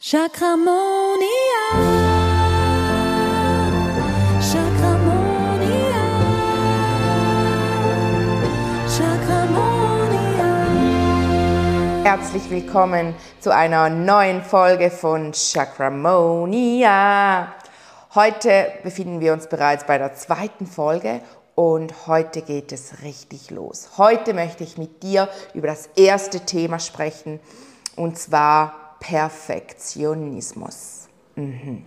Chakramonia. Chakramonia. Chakramonia. Herzlich willkommen zu einer neuen Folge von Chakramonia. Heute befinden wir uns bereits bei der zweiten Folge und heute geht es richtig los. Heute möchte ich mit dir über das erste Thema sprechen und zwar Perfektionismus. Mhm.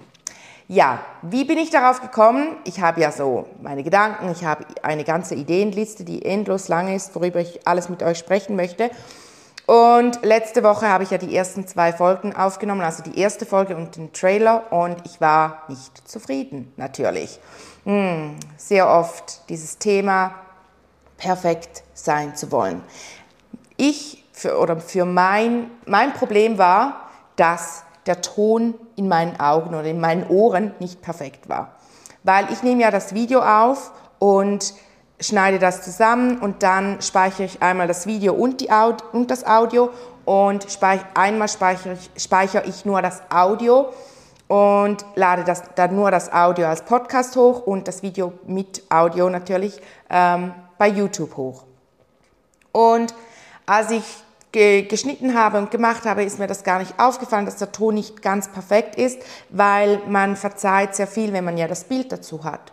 Ja, wie bin ich darauf gekommen? Ich habe ja so meine Gedanken, ich habe eine ganze Ideenliste, die endlos lang ist, worüber ich alles mit euch sprechen möchte. Und letzte Woche habe ich ja die ersten zwei Folgen aufgenommen, also die erste Folge und den Trailer, und ich war nicht zufrieden, natürlich. Hm, sehr oft dieses Thema, perfekt sein zu wollen. Ich für, oder für mein, mein Problem war, dass der Ton in meinen Augen oder in meinen Ohren nicht perfekt war. Weil ich nehme ja das Video auf und schneide das zusammen und dann speichere ich einmal das Video und, die Aud und das Audio und speich einmal speichere ich, speichere ich nur das Audio und lade das, dann nur das Audio als Podcast hoch und das Video mit Audio natürlich ähm, bei YouTube hoch. Und als ich ge geschnitten habe und gemacht habe, ist mir das gar nicht aufgefallen, dass der Ton nicht ganz perfekt ist, weil man verzeiht sehr viel, wenn man ja das Bild dazu hat.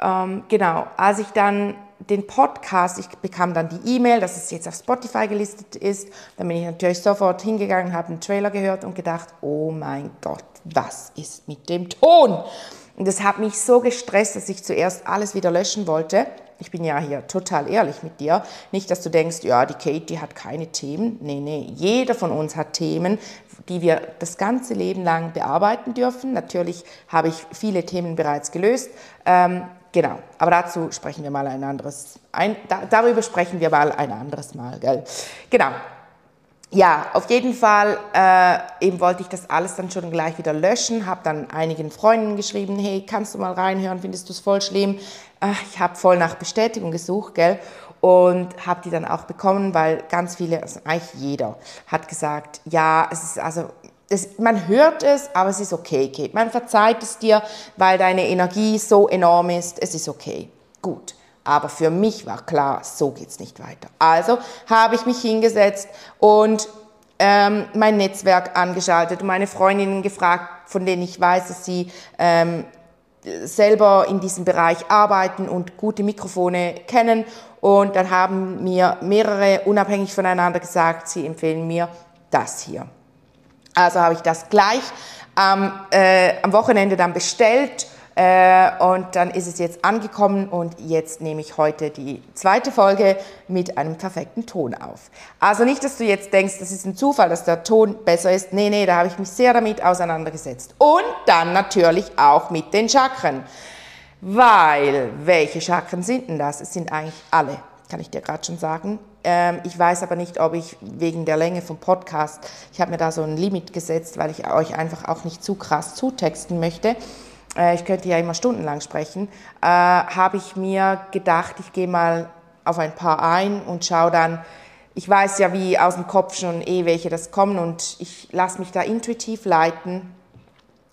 Ähm, genau, als ich dann den Podcast, ich bekam dann die E-Mail, dass es jetzt auf Spotify gelistet ist, dann bin ich natürlich sofort hingegangen, habe einen Trailer gehört und gedacht, oh mein Gott, was ist mit dem Ton? Und das hat mich so gestresst, dass ich zuerst alles wieder löschen wollte ich bin ja hier total ehrlich mit dir. Nicht, dass du denkst, ja, die Kate, die hat keine Themen. Nee, nee, jeder von uns hat Themen, die wir das ganze Leben lang bearbeiten dürfen. Natürlich habe ich viele Themen bereits gelöst. Ähm, genau, aber dazu sprechen wir mal ein anderes, ein, da, darüber sprechen wir mal ein anderes Mal, gell? Genau. Ja, auf jeden Fall äh, eben wollte ich das alles dann schon gleich wieder löschen, habe dann einigen Freunden geschrieben, hey, kannst du mal reinhören, findest du es voll schlimm? Ach, ich habe voll nach Bestätigung gesucht, gell? Und habe die dann auch bekommen, weil ganz viele, also eigentlich jeder, hat gesagt, ja, es ist also das, man hört es, aber es ist okay, Kate. Man verzeiht es dir, weil deine Energie so enorm ist. Es ist okay. Gut. Aber für mich war klar, so geht es nicht weiter. Also habe ich mich hingesetzt und ähm, mein Netzwerk angeschaltet und meine Freundinnen gefragt, von denen ich weiß, dass sie ähm, selber in diesem Bereich arbeiten und gute Mikrofone kennen. Und dann haben mir mehrere unabhängig voneinander gesagt, sie empfehlen mir das hier. Also habe ich das gleich ähm, äh, am Wochenende dann bestellt und dann ist es jetzt angekommen und jetzt nehme ich heute die zweite Folge mit einem perfekten Ton auf. Also nicht, dass du jetzt denkst, das ist ein Zufall, dass der Ton besser ist. Nee, nee, da habe ich mich sehr damit auseinandergesetzt. Und dann natürlich auch mit den Chakren. Weil, welche Chakren sind denn das? Es sind eigentlich alle, kann ich dir gerade schon sagen. Ähm, ich weiß aber nicht, ob ich wegen der Länge vom Podcast, ich habe mir da so ein Limit gesetzt, weil ich euch einfach auch nicht zu krass zutexten möchte äh, ich könnte ja immer stundenlang sprechen, äh, habe ich mir gedacht, ich gehe mal auf ein paar ein und schaue dann, ich weiß ja wie aus dem Kopf schon eh, welche das kommen und ich lasse mich da intuitiv leiten,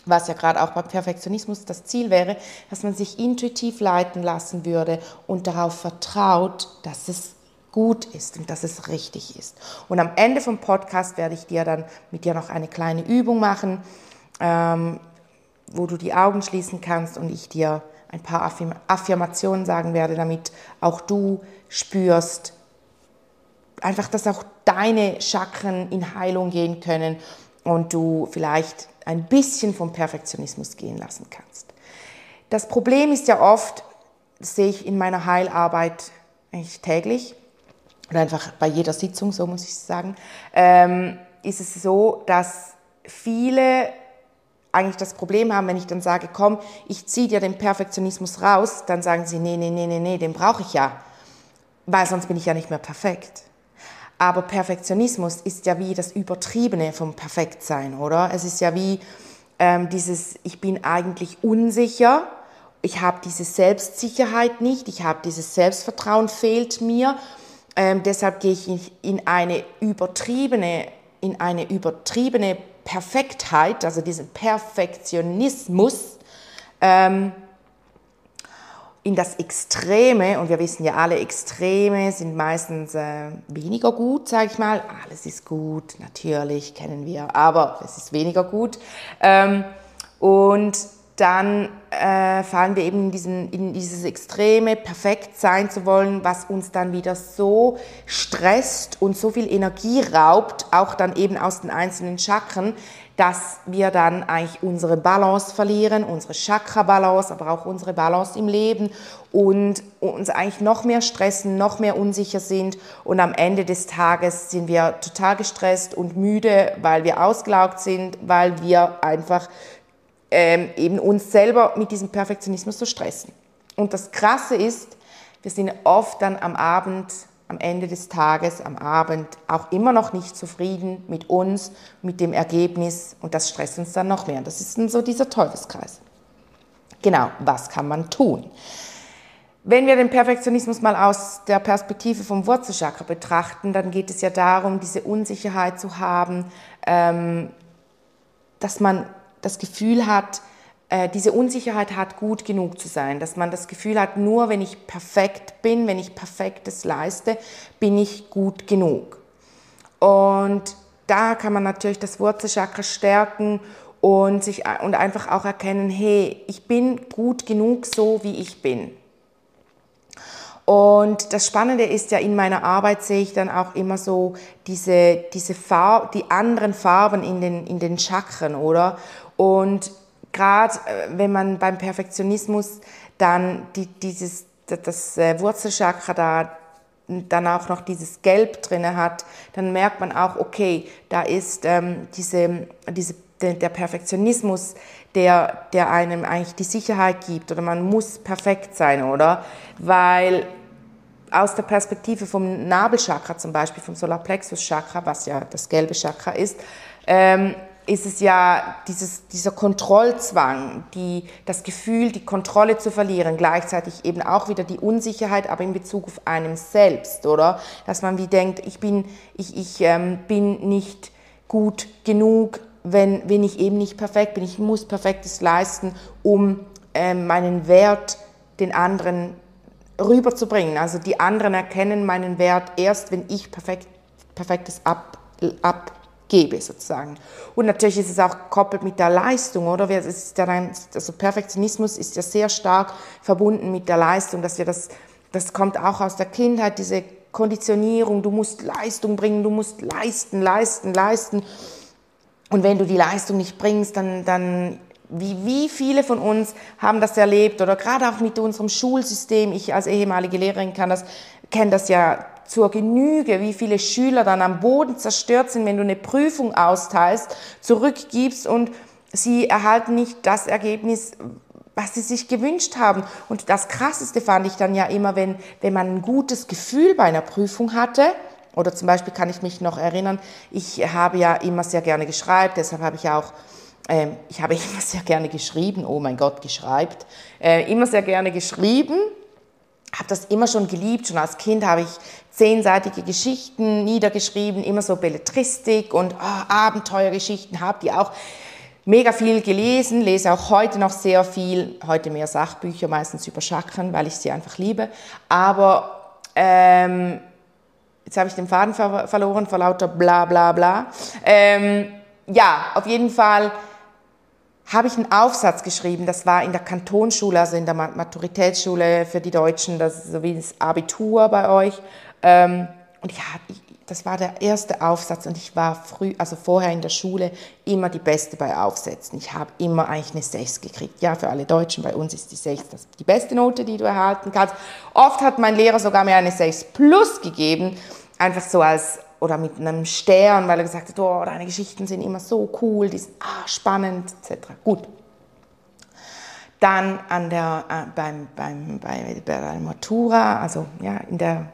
was ja gerade auch beim Perfektionismus das Ziel wäre, dass man sich intuitiv leiten lassen würde und darauf vertraut, dass es gut ist und dass es richtig ist. Und am Ende vom Podcast werde ich dir dann mit dir noch eine kleine Übung machen. Ähm, wo du die Augen schließen kannst und ich dir ein paar Affirmationen sagen werde, damit auch du spürst, einfach, dass auch deine Chakren in Heilung gehen können und du vielleicht ein bisschen vom Perfektionismus gehen lassen kannst. Das Problem ist ja oft, das sehe ich in meiner Heilarbeit eigentlich täglich oder einfach bei jeder Sitzung, so muss ich sagen, ähm, ist es so, dass viele eigentlich das Problem haben, wenn ich dann sage, komm, ich ziehe dir den Perfektionismus raus, dann sagen sie, nee, nee, nee, nee, nee, den brauche ich ja, weil sonst bin ich ja nicht mehr perfekt. Aber Perfektionismus ist ja wie das Übertriebene vom Perfektsein, oder? Es ist ja wie ähm, dieses, ich bin eigentlich unsicher, ich habe diese Selbstsicherheit nicht, ich habe dieses Selbstvertrauen fehlt mir, ähm, deshalb gehe ich in eine übertriebene, in eine übertriebene Perfektheit, also diesen Perfektionismus, ähm, in das Extreme, und wir wissen ja alle, Extreme sind meistens äh, weniger gut, sage ich mal. Alles ist gut, natürlich, kennen wir, aber es ist weniger gut. Ähm, und dann äh, fallen wir eben in, diesen, in dieses Extreme, perfekt sein zu wollen, was uns dann wieder so stresst und so viel Energie raubt, auch dann eben aus den einzelnen Chakren, dass wir dann eigentlich unsere Balance verlieren, unsere Chakra-Balance, aber auch unsere Balance im Leben und uns eigentlich noch mehr stressen, noch mehr unsicher sind. Und am Ende des Tages sind wir total gestresst und müde, weil wir ausgelaugt sind, weil wir einfach ähm, eben uns selber mit diesem Perfektionismus zu stressen. Und das Krasse ist, wir sind oft dann am Abend, am Ende des Tages, am Abend auch immer noch nicht zufrieden mit uns, mit dem Ergebnis und das stresst uns dann noch mehr. Das ist dann so dieser Teufelskreis. Genau, was kann man tun? Wenn wir den Perfektionismus mal aus der Perspektive vom Wurzelchakra betrachten, dann geht es ja darum, diese Unsicherheit zu haben, ähm, dass man das Gefühl hat, äh, diese Unsicherheit hat, gut genug zu sein, dass man das Gefühl hat, nur wenn ich perfekt bin, wenn ich Perfektes leiste, bin ich gut genug. Und da kann man natürlich das Wurzelchakra stärken und, sich, und einfach auch erkennen, hey, ich bin gut genug so, wie ich bin. Und das Spannende ist ja, in meiner Arbeit sehe ich dann auch immer so diese, diese Farb, die anderen Farben in den, in den Chakren, oder? Und gerade äh, wenn man beim Perfektionismus dann die, dieses, das äh, Wurzelchakra da dann auch noch dieses Gelb drin hat, dann merkt man auch, okay, da ist ähm, diese, diese, der Perfektionismus, der, der einem eigentlich die Sicherheit gibt oder man muss perfekt sein, oder? Weil aus der Perspektive vom Nabelchakra zum Beispiel, vom Solarplexus-Chakra, was ja das gelbe Chakra ist, ähm, ist es ja dieses, dieser Kontrollzwang, die, das Gefühl, die Kontrolle zu verlieren, gleichzeitig eben auch wieder die Unsicherheit, aber in Bezug auf einem selbst, oder? Dass man wie denkt, ich bin, ich, ich, ähm, bin nicht gut genug, wenn, wenn ich eben nicht perfekt bin. Ich muss Perfektes leisten, um ähm, meinen Wert den anderen rüberzubringen. Also die anderen erkennen meinen Wert erst, wenn ich perfekt, Perfektes ab, ab gebe sozusagen. Und natürlich ist es auch gekoppelt mit der Leistung, oder? Es ist ja ein, also Perfektionismus ist ja sehr stark verbunden mit der Leistung, dass wir das, das kommt auch aus der Kindheit, diese Konditionierung, du musst Leistung bringen, du musst leisten, leisten, leisten. Und wenn du die Leistung nicht bringst, dann, dann wie, wie viele von uns haben das erlebt oder gerade auch mit unserem Schulsystem, ich als ehemalige Lehrerin kann das, kenne das ja zur Genüge, wie viele Schüler dann am Boden zerstört sind, wenn du eine Prüfung austeilst, zurückgibst und sie erhalten nicht das Ergebnis, was sie sich gewünscht haben. Und das Krasseste fand ich dann ja immer, wenn, wenn man ein gutes Gefühl bei einer Prüfung hatte, oder zum Beispiel kann ich mich noch erinnern, ich habe ja immer sehr gerne geschrieben, deshalb habe ich auch ähm, ich habe immer sehr gerne geschrieben, oh mein Gott, geschreibt, äh, immer sehr gerne geschrieben habe das immer schon geliebt. Schon als Kind habe ich zehnseitige Geschichten niedergeschrieben, immer so Belletristik und oh, Abenteuergeschichten, habe die auch mega viel gelesen, lese auch heute noch sehr viel, heute mehr Sachbücher, meistens über Chakren, weil ich sie einfach liebe. Aber ähm, jetzt habe ich den Faden ver verloren vor lauter bla bla bla. Ähm, ja, auf jeden Fall habe ich einen Aufsatz geschrieben, das war in der Kantonsschule, also in der Maturitätsschule für die Deutschen, das ist so wie das Abitur bei euch. Ähm, und ich, das war der erste Aufsatz und ich war früh, also vorher in der Schule, immer die Beste bei Aufsätzen. Ich habe immer eigentlich eine 6 gekriegt. Ja, für alle Deutschen, bei uns ist die 6 die beste Note, die du erhalten kannst. Oft hat mein Lehrer sogar mir eine 6 plus gegeben, einfach so als oder mit einem Stern, weil er gesagt hat, oh, deine Geschichten sind immer so cool, die sind ah, spannend, etc. Gut. Dann an der, äh, beim, beim, bei, bei der Matura, also ja, in der,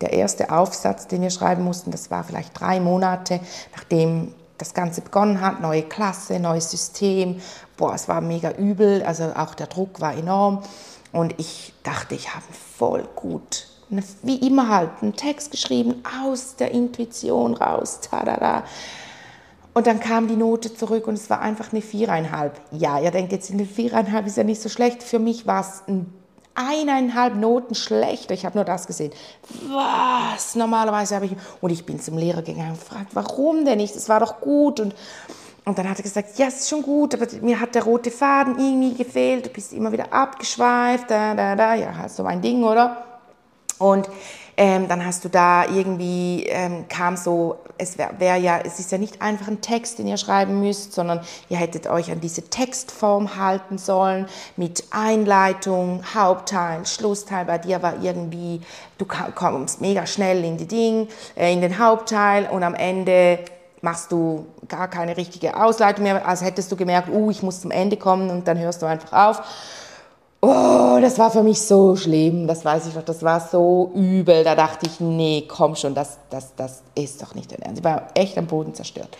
der erste Aufsatz, den wir schreiben mussten, das war vielleicht drei Monate, nachdem das Ganze begonnen hat, neue Klasse, neues System. Boah, es war mega übel, also auch der Druck war enorm. Und ich dachte, ich habe voll gut wie immer halt, einen Text geschrieben aus der Intuition raus. Tadada. Und dann kam die Note zurück und es war einfach eine viereinhalb. Ja, ihr denkt jetzt, eine viereinhalb ist ja nicht so schlecht. Für mich war es ein eineinhalb Noten schlechter. Ich habe nur das gesehen. Was? Normalerweise habe ich... Und ich bin zum Lehrer gegangen und gefragt, warum denn nicht? Es war doch gut. Und, und dann hat er gesagt, ja, es ist schon gut, aber mir hat der rote Faden irgendwie gefehlt. Du bist immer wieder abgeschweift. Da, da, da. Ja, du mein Ding, oder? Und ähm, dann hast du da irgendwie, ähm, kam so, es wäre wär ja, es ist ja nicht einfach ein Text, den ihr schreiben müsst, sondern ihr hättet euch an diese Textform halten sollen mit Einleitung, Hauptteil, Schlussteil. Bei dir war irgendwie, du kommst mega schnell in die Ding, äh, in den Hauptteil und am Ende machst du gar keine richtige Ausleitung mehr, als hättest du gemerkt, uh, ich muss zum Ende kommen und dann hörst du einfach auf. Oh, das war für mich so schlimm, das weiß ich noch, das war so übel. Da dachte ich, nee, komm schon, das, das, das ist doch nicht dein Ernst. Ich war echt am Boden zerstört.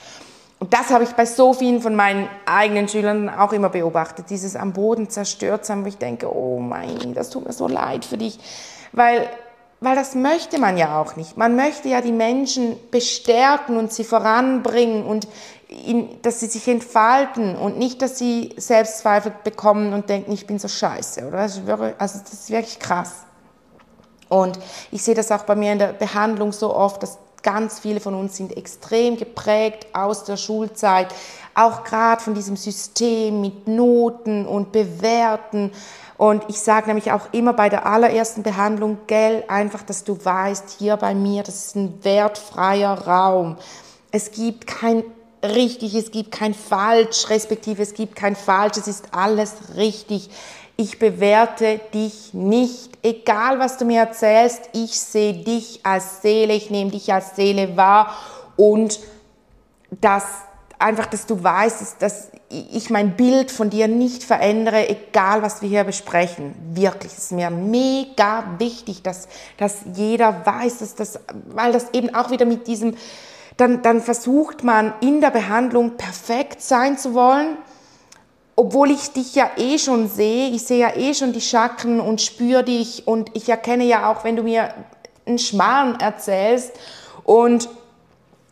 Und das habe ich bei so vielen von meinen eigenen Schülern auch immer beobachtet, dieses am Boden zerstört sein, wo ich denke, oh mein, das tut mir so leid für dich, weil, weil das möchte man ja auch nicht. Man möchte ja die Menschen bestärken und sie voranbringen und dass sie sich entfalten und nicht, dass sie Selbstzweifel bekommen und denken, ich bin so scheiße. Oder? Also das ist wirklich krass. Und ich sehe das auch bei mir in der Behandlung so oft, dass ganz viele von uns sind extrem geprägt aus der Schulzeit, auch gerade von diesem System mit Noten und Bewerten. Und ich sage nämlich auch immer bei der allerersten Behandlung, gell, einfach, dass du weißt, hier bei mir, das ist ein wertfreier Raum. Es gibt kein richtig, es gibt kein Falsch, respektive es gibt kein Falsch, es ist alles richtig. Ich bewerte dich nicht, egal was du mir erzählst, ich sehe dich als Seele, ich nehme dich als Seele wahr und dass einfach, dass du weißt, dass ich mein Bild von dir nicht verändere, egal was wir hier besprechen. Wirklich, es ist mir mega wichtig, dass, dass jeder weiß, dass das, weil das eben auch wieder mit diesem dann, dann versucht man in der Behandlung perfekt sein zu wollen, obwohl ich dich ja eh schon sehe, ich sehe ja eh schon die Chakren und spüre dich und ich erkenne ja auch, wenn du mir einen Schmarrn erzählst und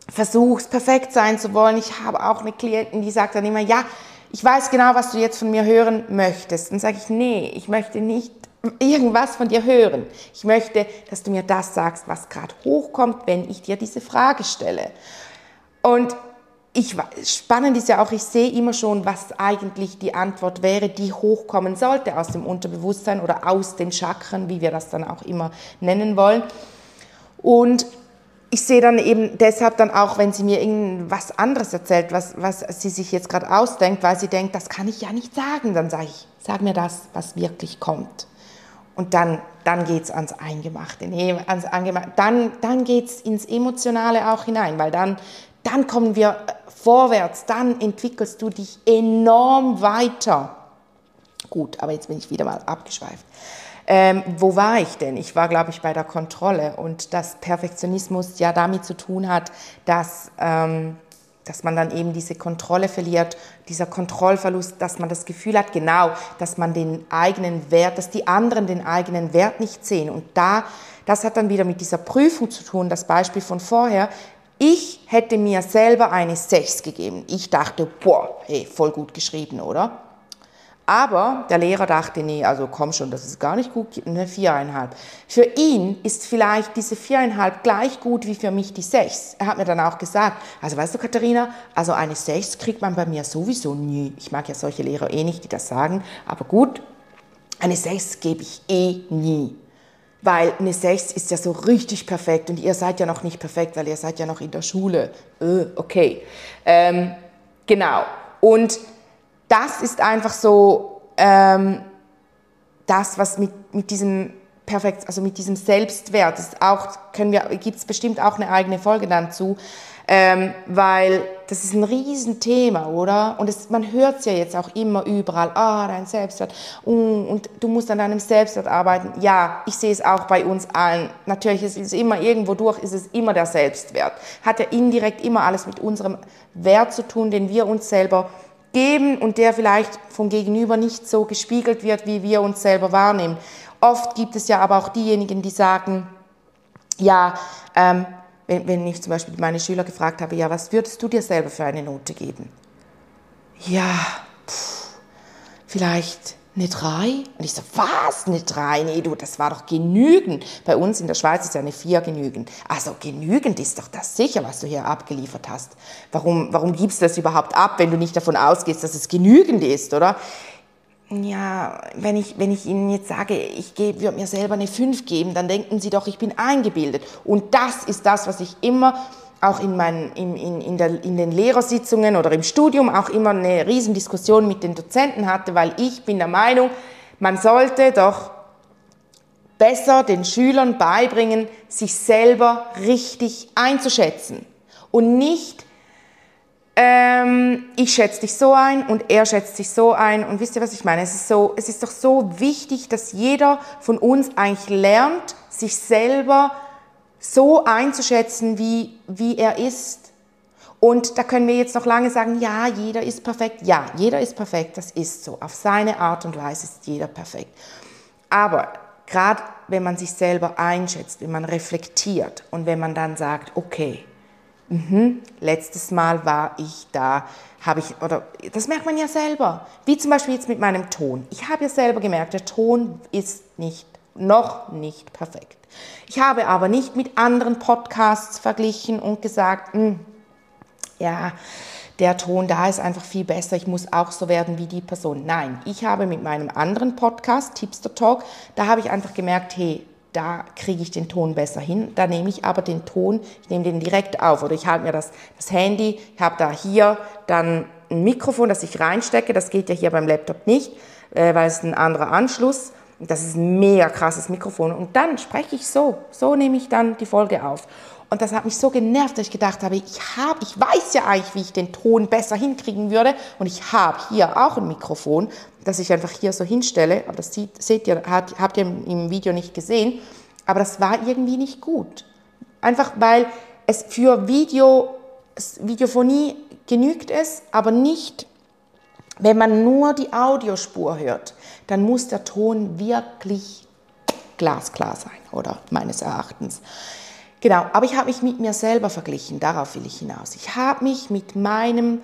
versuchst perfekt sein zu wollen. Ich habe auch eine Klientin, die sagt dann immer, ja, ich weiß genau, was du jetzt von mir hören möchtest. Dann sage ich, nee, ich möchte nicht irgendwas von dir hören. Ich möchte, dass du mir das sagst, was gerade hochkommt, wenn ich dir diese Frage stelle. Und ich, spannend ist ja auch, ich sehe immer schon, was eigentlich die Antwort wäre, die hochkommen sollte aus dem Unterbewusstsein oder aus den Chakren, wie wir das dann auch immer nennen wollen. Und ich sehe dann eben deshalb dann auch, wenn sie mir irgendwas anderes erzählt, was, was sie sich jetzt gerade ausdenkt, weil sie denkt, das kann ich ja nicht sagen, dann sage ich, sag mir das, was wirklich kommt. Und dann, dann geht es ans Eingemachte. Nee, ans Angemachte. Dann, dann geht es ins Emotionale auch hinein, weil dann, dann kommen wir vorwärts, dann entwickelst du dich enorm weiter. Gut, aber jetzt bin ich wieder mal abgeschweift. Ähm, wo war ich denn? Ich war, glaube ich, bei der Kontrolle und dass Perfektionismus ja damit zu tun hat, dass ähm, dass man dann eben diese Kontrolle verliert, dieser Kontrollverlust, dass man das Gefühl hat, genau, dass man den eigenen Wert, dass die anderen den eigenen Wert nicht sehen. Und da, das hat dann wieder mit dieser Prüfung zu tun, das Beispiel von vorher. Ich hätte mir selber eine 6 gegeben. Ich dachte, boah, hey, voll gut geschrieben, oder? Aber der Lehrer dachte, nee, also komm schon, das ist gar nicht gut, eine viereinhalb. Für ihn ist vielleicht diese viereinhalb gleich gut wie für mich die sechs. Er hat mir dann auch gesagt, also weißt du, Katharina, also eine sechs kriegt man bei mir sowieso nie. Ich mag ja solche Lehrer eh nicht, die das sagen, aber gut, eine sechs gebe ich eh nie. Weil eine 6 ist ja so richtig perfekt und ihr seid ja noch nicht perfekt, weil ihr seid ja noch in der Schule. Äh, okay. Ähm, genau. Und das ist einfach so ähm, das, was mit, mit diesem perfekt, also mit diesem Selbstwert, das auch können wir, gibt es bestimmt auch eine eigene Folge dann zu, ähm, weil das ist ein Riesenthema, oder? Und es, man hört es ja jetzt auch immer überall, ah, dein Selbstwert, uh, und du musst an deinem Selbstwert arbeiten. Ja, ich sehe es auch bei uns allen. Natürlich ist es immer irgendwo durch, ist es immer der Selbstwert. Hat ja indirekt immer alles mit unserem Wert zu tun, den wir uns selber geben und der vielleicht vom Gegenüber nicht so gespiegelt wird, wie wir uns selber wahrnehmen. Oft gibt es ja aber auch diejenigen, die sagen, ja, ähm, wenn, wenn ich zum Beispiel meine Schüler gefragt habe, ja, was würdest du dir selber für eine Note geben? Ja, pff, vielleicht eine 3? Und ich so, was, eine 3? Nee, du, das war doch genügend. Bei uns in der Schweiz ist ja eine 4 genügend. Also genügend ist doch das sicher, was du hier abgeliefert hast. Warum, warum gibst du das überhaupt ab, wenn du nicht davon ausgehst, dass es genügend ist, oder? Ja, wenn ich, wenn ich Ihnen jetzt sage, ich würde mir selber eine 5 geben, dann denken Sie doch, ich bin eingebildet. Und das ist das, was ich immer auch in, mein, in, in, in, der, in den Lehrersitzungen oder im Studium auch immer eine Riesendiskussion mit den Dozenten hatte, weil ich bin der Meinung, man sollte doch besser den Schülern beibringen, sich selber richtig einzuschätzen und nicht, ähm, ich schätze dich so ein und er schätzt sich so ein und wisst ihr, was ich meine? Es ist, so, es ist doch so wichtig, dass jeder von uns eigentlich lernt, sich selber so einzuschätzen, wie, wie er ist. Und da können wir jetzt noch lange sagen, ja, jeder ist perfekt. Ja, jeder ist perfekt, das ist so. Auf seine Art und Weise ist jeder perfekt. Aber gerade wenn man sich selber einschätzt, wenn man reflektiert und wenn man dann sagt, okay, mh, letztes Mal war ich da, habe ich, oder das merkt man ja selber. Wie zum Beispiel jetzt mit meinem Ton. Ich habe ja selber gemerkt, der Ton ist nicht, noch nicht perfekt. Ich habe aber nicht mit anderen Podcasts verglichen und gesagt, hm, ja, der Ton da ist einfach viel besser, ich muss auch so werden wie die Person. Nein, ich habe mit meinem anderen Podcast, Tipster Talk, da habe ich einfach gemerkt, hey, da kriege ich den Ton besser hin. Da nehme ich aber den Ton, ich nehme den direkt auf oder ich halte mir das, das Handy, ich habe da hier dann ein Mikrofon, das ich reinstecke. Das geht ja hier beim Laptop nicht, äh, weil es ein anderer Anschluss das ist ein mega krasses Mikrofon. Und dann spreche ich so. So nehme ich dann die Folge auf. Und das hat mich so genervt, dass ich gedacht habe, ich, habe, ich weiß ja eigentlich, wie ich den Ton besser hinkriegen würde. Und ich habe hier auch ein Mikrofon, das ich einfach hier so hinstelle. Aber das sieht, seht ihr, habt ihr im Video nicht gesehen. Aber das war irgendwie nicht gut. Einfach weil es für Video, Videophonie genügt es, aber nicht wenn man nur die Audiospur hört, dann muss der Ton wirklich glasklar sein, oder meines Erachtens. Genau, aber ich habe mich mit mir selber verglichen, darauf will ich hinaus. Ich habe mich mit, meinem,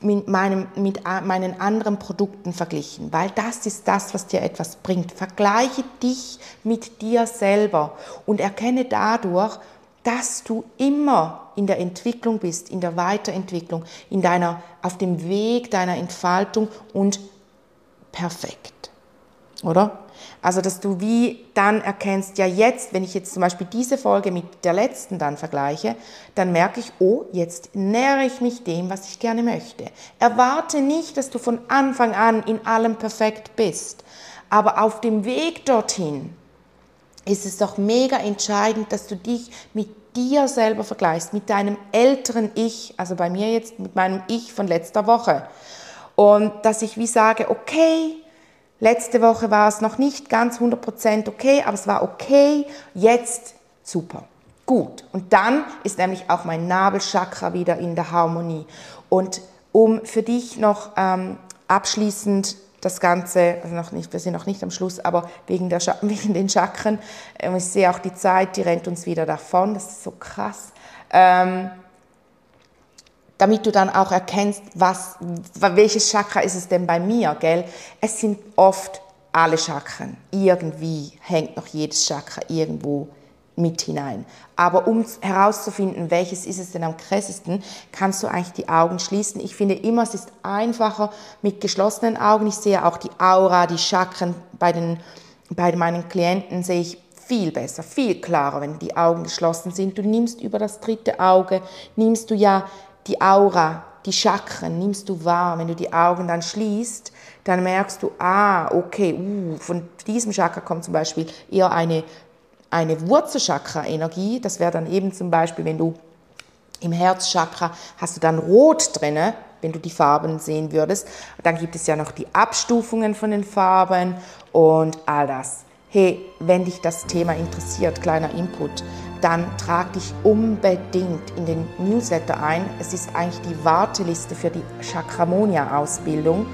mit, meinem, mit meinen anderen Produkten verglichen, weil das ist das, was dir etwas bringt. Vergleiche dich mit dir selber und erkenne dadurch, dass du immer in der Entwicklung bist, in der Weiterentwicklung, in deiner, auf dem Weg deiner Entfaltung und perfekt. Oder? Also, dass du wie dann erkennst, ja jetzt, wenn ich jetzt zum Beispiel diese Folge mit der letzten dann vergleiche, dann merke ich, oh, jetzt nähere ich mich dem, was ich gerne möchte. Erwarte nicht, dass du von Anfang an in allem perfekt bist, aber auf dem Weg dorthin ist es doch mega entscheidend, dass du dich mit dir selber vergleichst, mit deinem älteren Ich, also bei mir jetzt mit meinem Ich von letzter Woche. Und dass ich wie sage, okay, letzte Woche war es noch nicht ganz 100% okay, aber es war okay, jetzt super, gut. Und dann ist nämlich auch mein Nabelchakra wieder in der Harmonie. Und um für dich noch ähm, abschließend das Ganze, also noch nicht, wir sind noch nicht am Schluss, aber wegen, der, wegen den Chakren, ähm, ich sehe auch die Zeit, die rennt uns wieder davon, das ist so krass. Ähm, damit du dann auch erkennst, was, welches Chakra ist es denn bei mir, gell? Es sind oft alle Chakren. Irgendwie hängt noch jedes Chakra irgendwo mit hinein. Aber um herauszufinden, welches ist es denn am krassesten, kannst du eigentlich die Augen schließen. Ich finde immer, es ist einfacher mit geschlossenen Augen. Ich sehe auch die Aura, die Chakren bei, den, bei meinen Klienten sehe ich viel besser, viel klarer, wenn die Augen geschlossen sind. Du nimmst über das dritte Auge, nimmst du ja die Aura, die Chakren, nimmst du wahr. Wenn du die Augen dann schließt, dann merkst du, ah, okay, uh, von diesem Chakra kommt zum Beispiel eher eine eine Wurzelchakra-Energie. Das wäre dann eben zum Beispiel, wenn du im Herzchakra hast du dann Rot drinne, wenn du die Farben sehen würdest. Dann gibt es ja noch die Abstufungen von den Farben und all das. Hey, wenn dich das Thema interessiert, kleiner Input, dann trag dich unbedingt in den Newsletter ein. Es ist eigentlich die Warteliste für die Chakramonia-Ausbildung,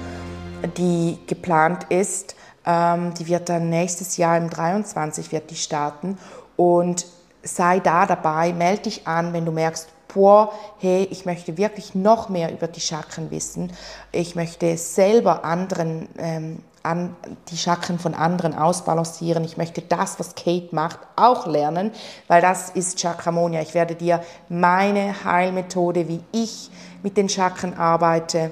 die geplant ist. Ähm, die wird dann nächstes Jahr im 23 wird die starten. Und sei da dabei, melde dich an, wenn du merkst, boah, hey, ich möchte wirklich noch mehr über die Chakren wissen. Ich möchte selber anderen ähm, an die Chakren von anderen ausbalancieren. Ich möchte das, was Kate macht, auch lernen, weil das ist Chakramonia. Ich werde dir meine Heilmethode, wie ich mit den Chakren arbeite,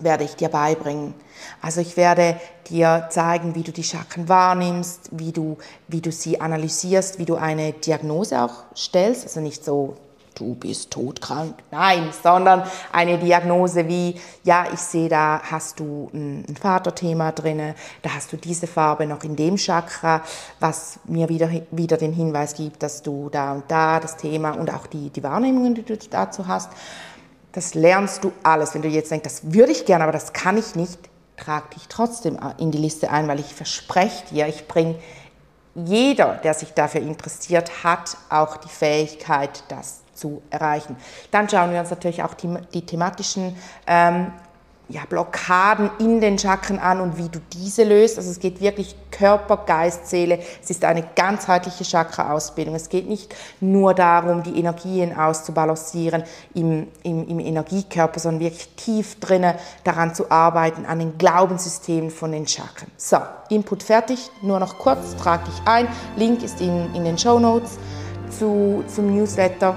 werde ich dir beibringen. Also ich werde dir zeigen, wie du die Chakren wahrnimmst, wie du, wie du sie analysierst, wie du eine Diagnose auch stellst. Also nicht so du bist todkrank. Nein, sondern eine Diagnose wie, ja, ich sehe, da hast du ein Vaterthema drin, da hast du diese Farbe noch in dem Chakra, was mir wieder, wieder den Hinweis gibt, dass du da und da das Thema und auch die, die Wahrnehmungen, die du dazu hast, das lernst du alles. Wenn du jetzt denkst, das würde ich gerne, aber das kann ich nicht, trag dich trotzdem in die Liste ein, weil ich verspreche dir, ich bringe jeder, der sich dafür interessiert, hat auch die Fähigkeit, das zu erreichen. Dann schauen wir uns natürlich auch die, die thematischen ähm, ja, Blockaden in den Chakren an und wie du diese löst. Also es geht wirklich Körper, Geist, Seele. Es ist eine ganzheitliche Chakra-Ausbildung. Es geht nicht nur darum, die Energien auszubalancieren im, im, im Energiekörper, sondern wirklich tief drinnen daran zu arbeiten, an den Glaubenssystemen von den Chakren. So, Input fertig. Nur noch kurz, trag dich ein. Link ist in, in den Show Notes zu, zum Newsletter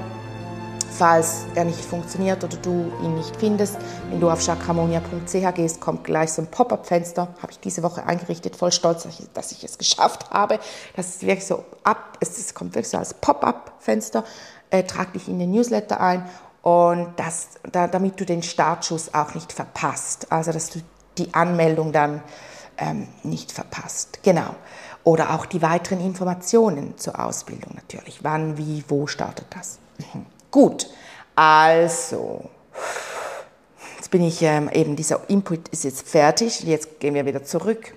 falls er nicht funktioniert oder du ihn nicht findest. Wenn du auf chakramonia.ch gehst, kommt gleich so ein Pop-up-Fenster. Habe ich diese Woche eingerichtet, voll stolz, dass ich es geschafft habe. Das ist wirklich so ab, es kommt wirklich so als Pop-up-Fenster. Äh, trag dich in den Newsletter ein und das, da, damit du den Startschuss auch nicht verpasst. Also dass du die Anmeldung dann ähm, nicht verpasst. Genau. Oder auch die weiteren Informationen zur Ausbildung natürlich. Wann, wie, wo startet das? Mhm. Gut, also, jetzt bin ich ähm, eben, dieser Input ist jetzt fertig. Jetzt gehen wir wieder zurück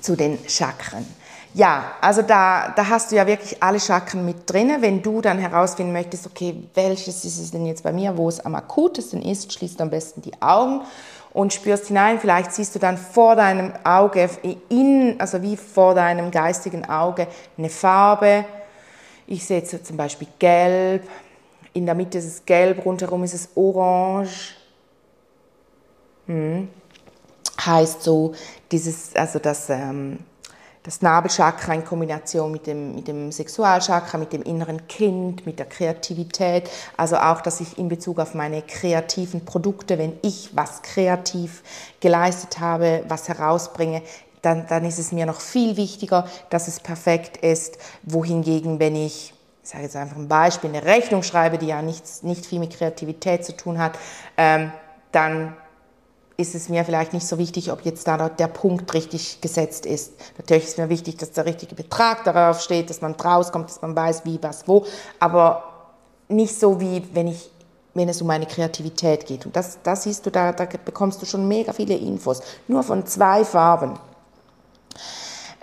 zu den Chakren. Ja, also da, da hast du ja wirklich alle Chakren mit drin. Wenn du dann herausfinden möchtest, okay, welches ist es denn jetzt bei mir, wo es am akutesten ist, schließt am besten die Augen und spürst hinein. Vielleicht siehst du dann vor deinem Auge, in, also wie vor deinem geistigen Auge, eine Farbe. Ich sehe jetzt zum Beispiel gelb, in der Mitte ist es gelb, rundherum ist es orange. Hm. Heißt so, dieses, also das, ähm, das Nabelchakra in Kombination mit dem, mit dem Sexualchakra, mit dem inneren Kind, mit der Kreativität. Also auch, dass ich in Bezug auf meine kreativen Produkte, wenn ich was kreativ geleistet habe, was herausbringe, dann, dann ist es mir noch viel wichtiger, dass es perfekt ist. Wohingegen, wenn ich ich sage jetzt einfach ein Beispiel, eine Rechnung schreibe, die ja nichts, nicht viel mit Kreativität zu tun hat, ähm, dann ist es mir vielleicht nicht so wichtig, ob jetzt da der Punkt richtig gesetzt ist. Natürlich ist mir wichtig, dass der richtige Betrag darauf steht, dass man rauskommt, dass man weiß, wie, was, wo, aber nicht so wie wenn ich wenn es um meine Kreativität geht. Und das, das siehst du, da, da bekommst du schon mega viele Infos. Nur von zwei Farben.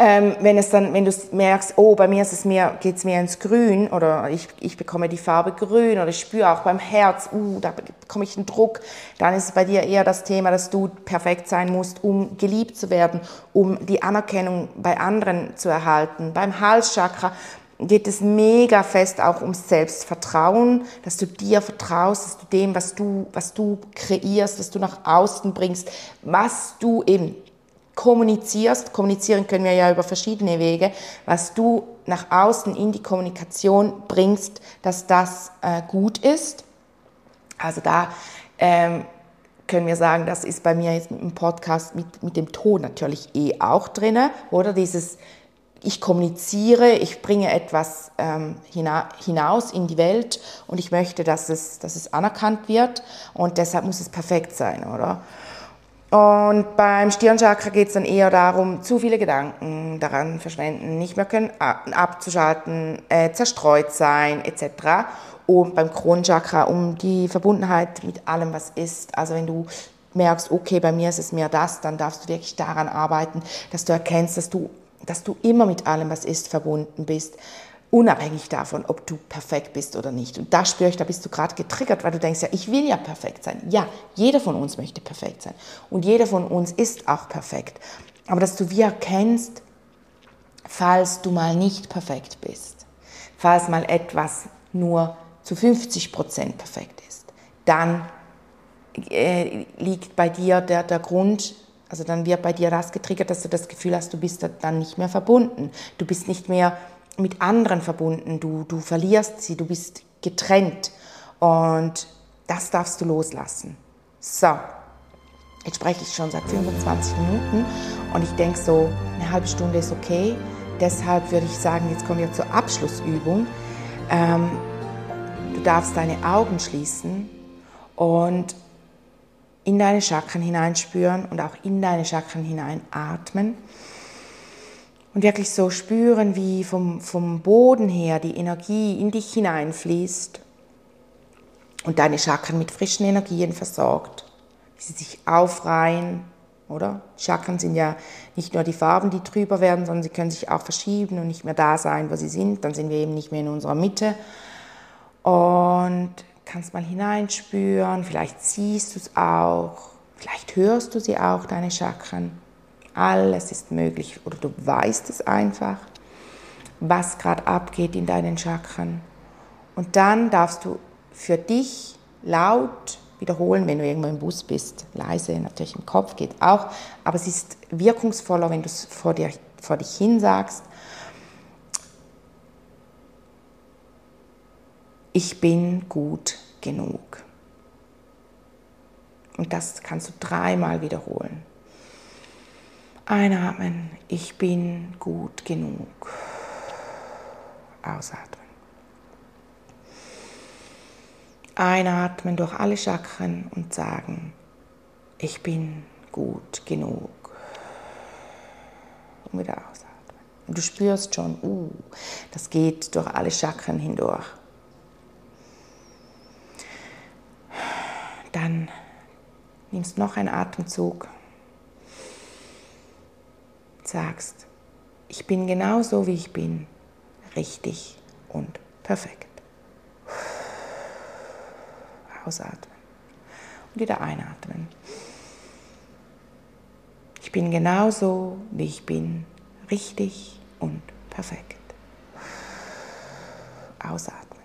Ähm, wenn es dann, wenn du merkst, oh, bei mir ist es mehr, geht es mehr ins Grün oder ich, ich bekomme die Farbe Grün oder ich spüre auch beim Herz, uh, da bekomme ich einen Druck, dann ist es bei dir eher das Thema, dass du perfekt sein musst, um geliebt zu werden, um die Anerkennung bei anderen zu erhalten. Beim Halschakra geht es mega fest auch ums Selbstvertrauen, dass du dir vertraust, dass du dem, was du, was du kreierst, was du nach außen bringst, was du eben kommunizierst, kommunizieren können wir ja über verschiedene Wege, was du nach außen in die Kommunikation bringst, dass das äh, gut ist. Also da ähm, können wir sagen, das ist bei mir jetzt im Podcast mit, mit dem Ton natürlich eh auch drin, oder dieses ich kommuniziere, ich bringe etwas ähm, hinaus in die Welt und ich möchte, dass es, dass es anerkannt wird und deshalb muss es perfekt sein, oder? Und beim Stirnchakra geht es dann eher darum, zu viele Gedanken daran verschwenden, nicht mehr können abzuschalten, äh, zerstreut sein etc. Und beim Kronchakra um die Verbundenheit mit allem, was ist. Also wenn du merkst, okay, bei mir ist es mehr das, dann darfst du wirklich daran arbeiten, dass du erkennst, dass du, dass du immer mit allem, was ist, verbunden bist unabhängig davon, ob du perfekt bist oder nicht. Und da spüre ich, da bist du gerade getriggert, weil du denkst, ja, ich will ja perfekt sein. Ja, jeder von uns möchte perfekt sein. Und jeder von uns ist auch perfekt. Aber dass du wie erkennst, falls du mal nicht perfekt bist. Falls mal etwas nur zu 50 Prozent perfekt ist, dann äh, liegt bei dir der, der Grund, also dann wird bei dir das getriggert, dass du das Gefühl hast, du bist dann nicht mehr verbunden. Du bist nicht mehr mit anderen verbunden, du, du verlierst sie, du bist getrennt. Und das darfst du loslassen. So, jetzt spreche ich schon seit 25 Minuten und ich denke so, eine halbe Stunde ist okay. Deshalb würde ich sagen, jetzt kommen wir zur Abschlussübung. Ähm, du darfst deine Augen schließen und in deine Chakren hineinspüren und auch in deine Chakren hineinatmen. Und wirklich so spüren, wie vom, vom Boden her die Energie in dich hineinfließt und deine Chakren mit frischen Energien versorgt, wie sie sich aufreihen, oder? Chakren sind ja nicht nur die Farben, die trüber werden, sondern sie können sich auch verschieben und nicht mehr da sein, wo sie sind. Dann sind wir eben nicht mehr in unserer Mitte. Und kannst mal hineinspüren, vielleicht siehst du es auch, vielleicht hörst du sie auch, deine Chakren. Alles ist möglich oder du weißt es einfach, was gerade abgeht in deinen Chakren. Und dann darfst du für dich laut wiederholen, wenn du irgendwo im Bus bist. Leise, natürlich im Kopf geht auch, aber es ist wirkungsvoller, wenn du es vor, dir, vor dich hin sagst. Ich bin gut genug. Und das kannst du dreimal wiederholen. Einatmen, ich bin gut genug. Ausatmen. Einatmen durch alle Chakren und sagen, ich bin gut genug. Und wieder ausatmen. Und du spürst schon, uh, das geht durch alle Chakren hindurch. Dann nimmst noch einen Atemzug sagst, ich bin genau so, wie ich bin, richtig und perfekt. Ausatmen und wieder einatmen. Ich bin genau so, wie ich bin, richtig und perfekt. Ausatmen.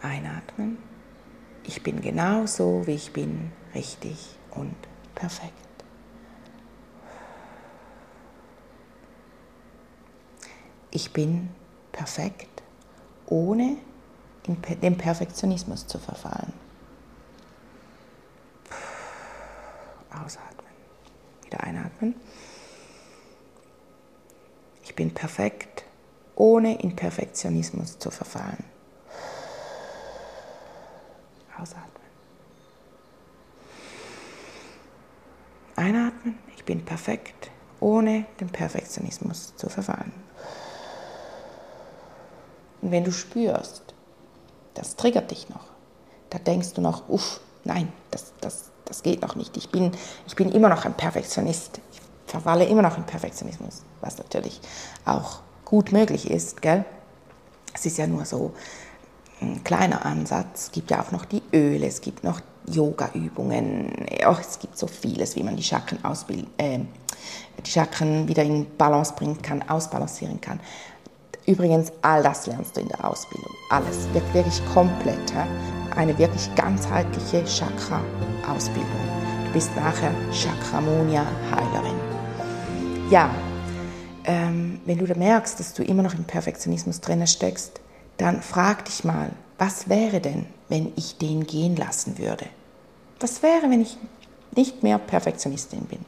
Einatmen. Ich bin genau so, wie ich bin, richtig und perfekt perfekt. Ich bin perfekt, ohne in den Perfektionismus zu verfallen. Ausatmen. Wieder einatmen. Ich bin perfekt, ohne in Perfektionismus zu verfallen. Ausatmen. Einatmen, ich bin perfekt, ohne den Perfektionismus zu verfallen. Und wenn du spürst, das triggert dich noch, da denkst du noch, uff, nein, das, das, das geht noch nicht. Ich bin, ich bin immer noch ein Perfektionist. Ich verfalle immer noch in Perfektionismus, was natürlich auch gut möglich ist, gell? Es ist ja nur so ein kleiner Ansatz. Es gibt ja auch noch die Öle, es gibt noch Yoga-Übungen. Ja, es gibt so vieles, wie man die Chakren, äh, die Chakren wieder in Balance bringen kann, ausbalancieren kann. Übrigens, all das lernst du in der Ausbildung. Alles, wirklich komplett. Eine wirklich ganzheitliche Chakra-Ausbildung. Du bist nachher Chakramonia-Heilerin. Ja, ähm, wenn du da merkst, dass du immer noch im Perfektionismus drin steckst, dann frag dich mal, was wäre denn, wenn ich den gehen lassen würde? Was wäre, wenn ich nicht mehr Perfektionistin bin?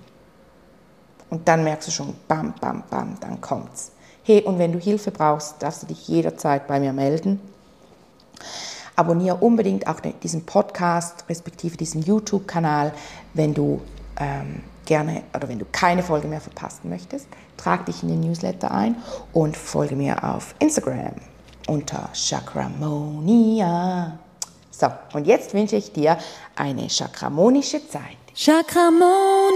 Und dann merkst du schon, bam, bam, bam, dann kommt's. Hey, und wenn du Hilfe brauchst, darfst du dich jederzeit bei mir melden. Abonniere unbedingt auch diesen Podcast, respektive diesen YouTube-Kanal, wenn du ähm, gerne oder wenn du keine Folge mehr verpassen möchtest. Trag dich in den Newsletter ein und folge mir auf Instagram unter Chakramonia. So, und jetzt wünsche ich dir eine chakramonische Zeit. Chakramonia.